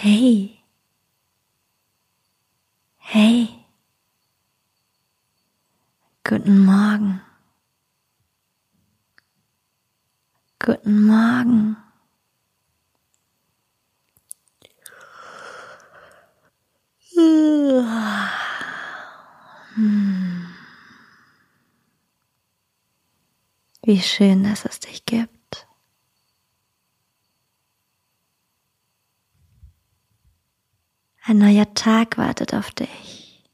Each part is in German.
Hey. Hey. Guten Morgen. Guten Morgen. Wie schön, dass es dich gibt. Ein neuer Tag wartet auf dich.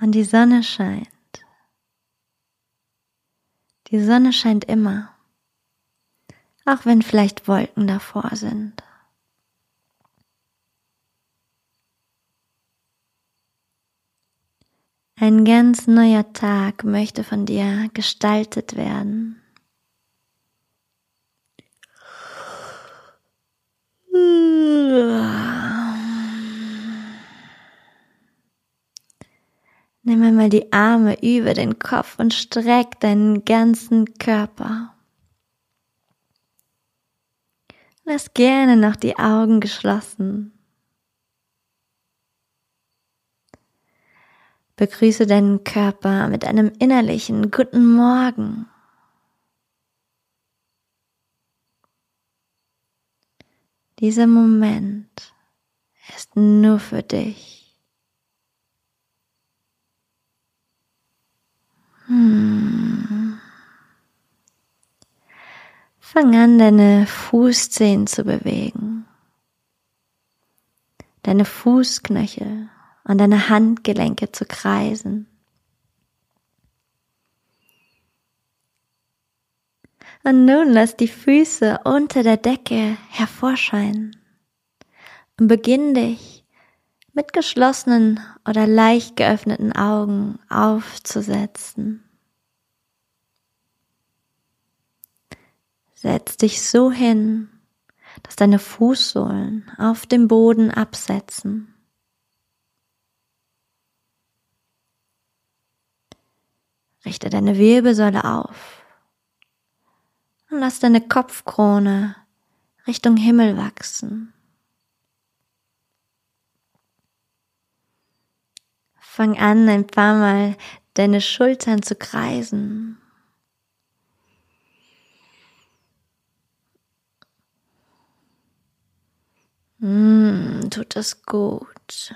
Und die Sonne scheint. Die Sonne scheint immer, auch wenn vielleicht Wolken davor sind. Ein ganz neuer Tag möchte von dir gestaltet werden. Nimm einmal die Arme über den Kopf und streck deinen ganzen Körper. Lass gerne noch die Augen geschlossen. Begrüße deinen Körper mit einem innerlichen Guten Morgen. Dieser Moment ist nur für dich. Fang an, deine Fußzehen zu bewegen, deine Fußknöchel und deine Handgelenke zu kreisen. Und nun lass die Füße unter der Decke hervorscheinen und beginn dich mit geschlossenen oder leicht geöffneten Augen aufzusetzen. Setz dich so hin, dass deine Fußsohlen auf dem Boden absetzen. Richte deine Wirbelsäule auf und lass deine Kopfkrone Richtung Himmel wachsen. Fang an, ein paar Mal deine Schultern zu kreisen. Mm, tut das gut.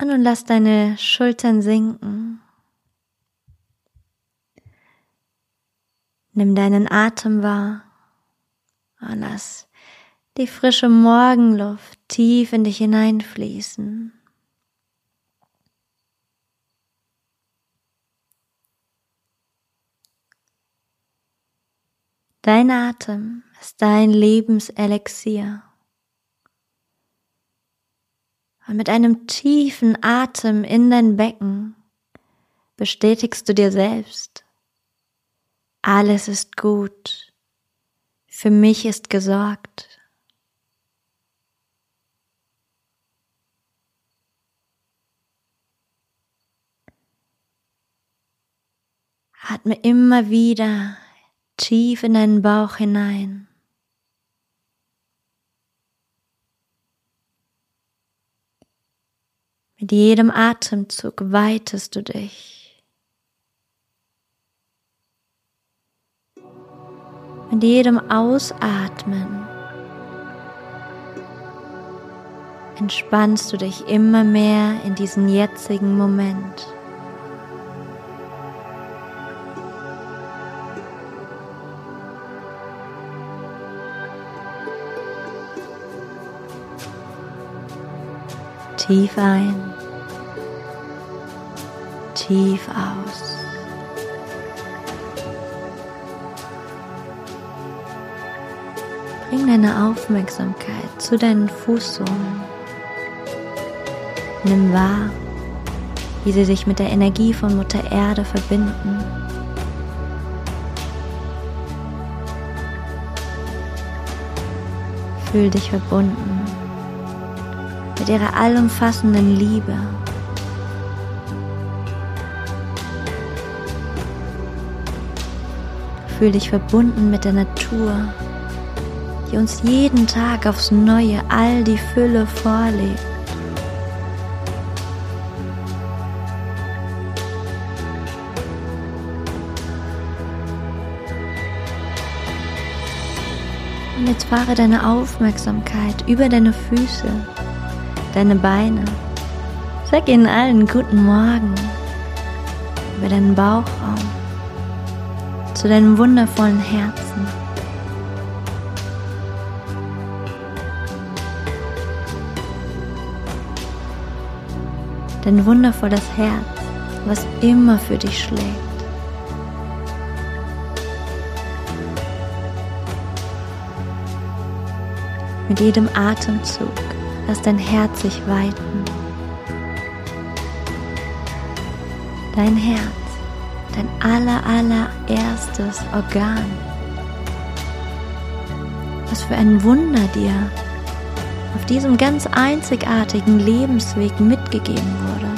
Und nun lass deine Schultern sinken. Nimm deinen Atem wahr und lass die frische Morgenluft tief in dich hineinfließen. Dein Atem ist dein Lebenselixier. Und mit einem tiefen Atem in dein Becken bestätigst du dir selbst, alles ist gut, für mich ist gesorgt. Atme immer wieder tief in deinen Bauch hinein. Mit jedem Atemzug weitest du dich. Mit jedem Ausatmen entspannst du dich immer mehr in diesen jetzigen Moment. Tief ein tief aus. Bring deine Aufmerksamkeit zu deinen Fußsohlen. Nimm wahr, wie sie sich mit der Energie von Mutter Erde verbinden. Fühl dich verbunden ihrer allumfassenden Liebe. Fühl dich verbunden mit der Natur, die uns jeden Tag aufs Neue all die Fülle vorlegt. Und jetzt fahre deine Aufmerksamkeit über deine Füße deine Beine. Sag ihnen allen guten Morgen über deinen Bauchraum zu deinem wundervollen Herzen. Dein wundervolles Herz, was immer für dich schlägt. Mit jedem Atemzug lass dein Herz sich weiten. Dein Herz dein aller, allererstes Organ. Was für ein Wunder dir auf diesem ganz einzigartigen Lebensweg mitgegeben wurde.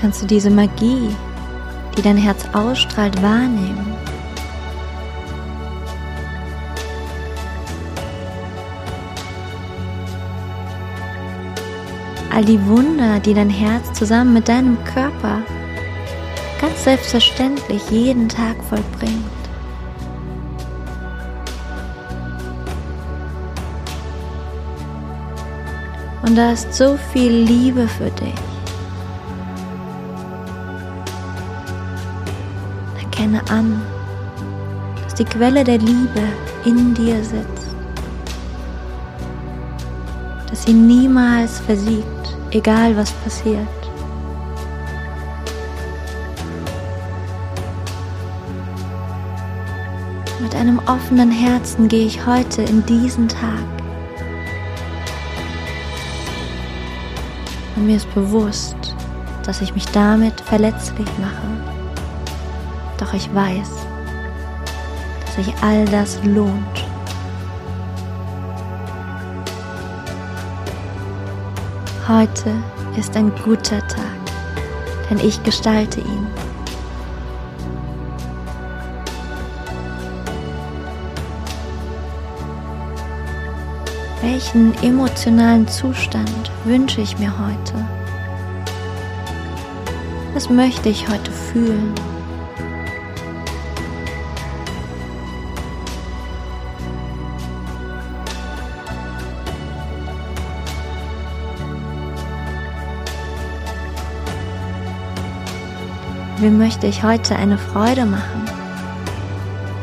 Kannst du diese Magie, die dein Herz ausstrahlt, wahrnehmen? All die Wunder, die dein Herz zusammen mit deinem Körper ganz selbstverständlich jeden Tag vollbringt. Und da ist so viel Liebe für dich. Erkenne an, dass die Quelle der Liebe in dir sitzt, dass sie niemals versiegt egal was passiert. Mit einem offenen Herzen gehe ich heute in diesen Tag. Und mir ist bewusst, dass ich mich damit verletzlich mache. Doch ich weiß, dass sich all das lohnt. Heute ist ein guter Tag, denn ich gestalte ihn. Welchen emotionalen Zustand wünsche ich mir heute? Was möchte ich heute fühlen? Wem möchte ich heute eine Freude machen?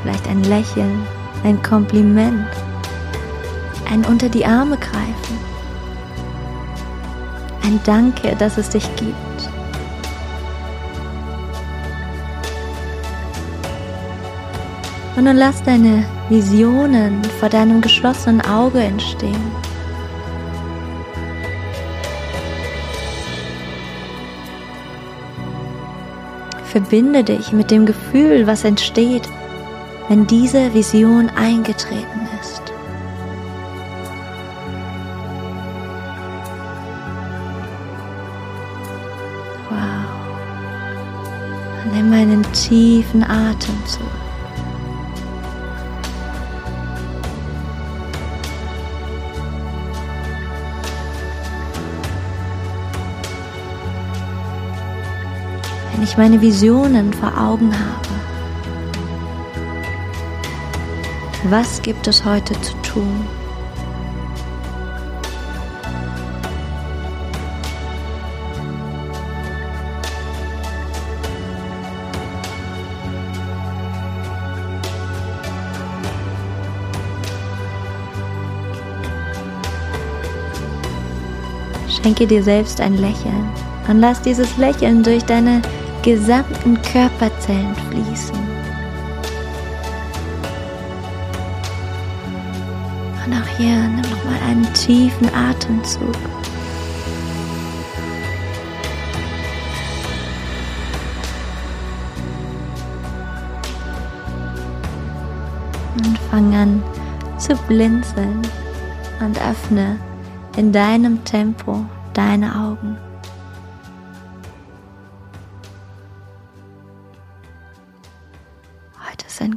Vielleicht ein Lächeln, ein Kompliment, ein unter die Arme greifen, ein Danke, dass es dich gibt. Und nun lass deine Visionen vor deinem geschlossenen Auge entstehen. Verbinde dich mit dem Gefühl, was entsteht, wenn diese Vision eingetreten ist. Wow. Nimm einen tiefen Atemzug. Wenn ich meine Visionen vor Augen habe. Was gibt es heute zu tun? Schenke dir selbst ein Lächeln und lass dieses Lächeln durch deine gesamten Körperzellen fließen. Und auch hier nimm nochmal einen tiefen Atemzug. Und fang an zu blinzeln und öffne in deinem Tempo deine Augen. Heute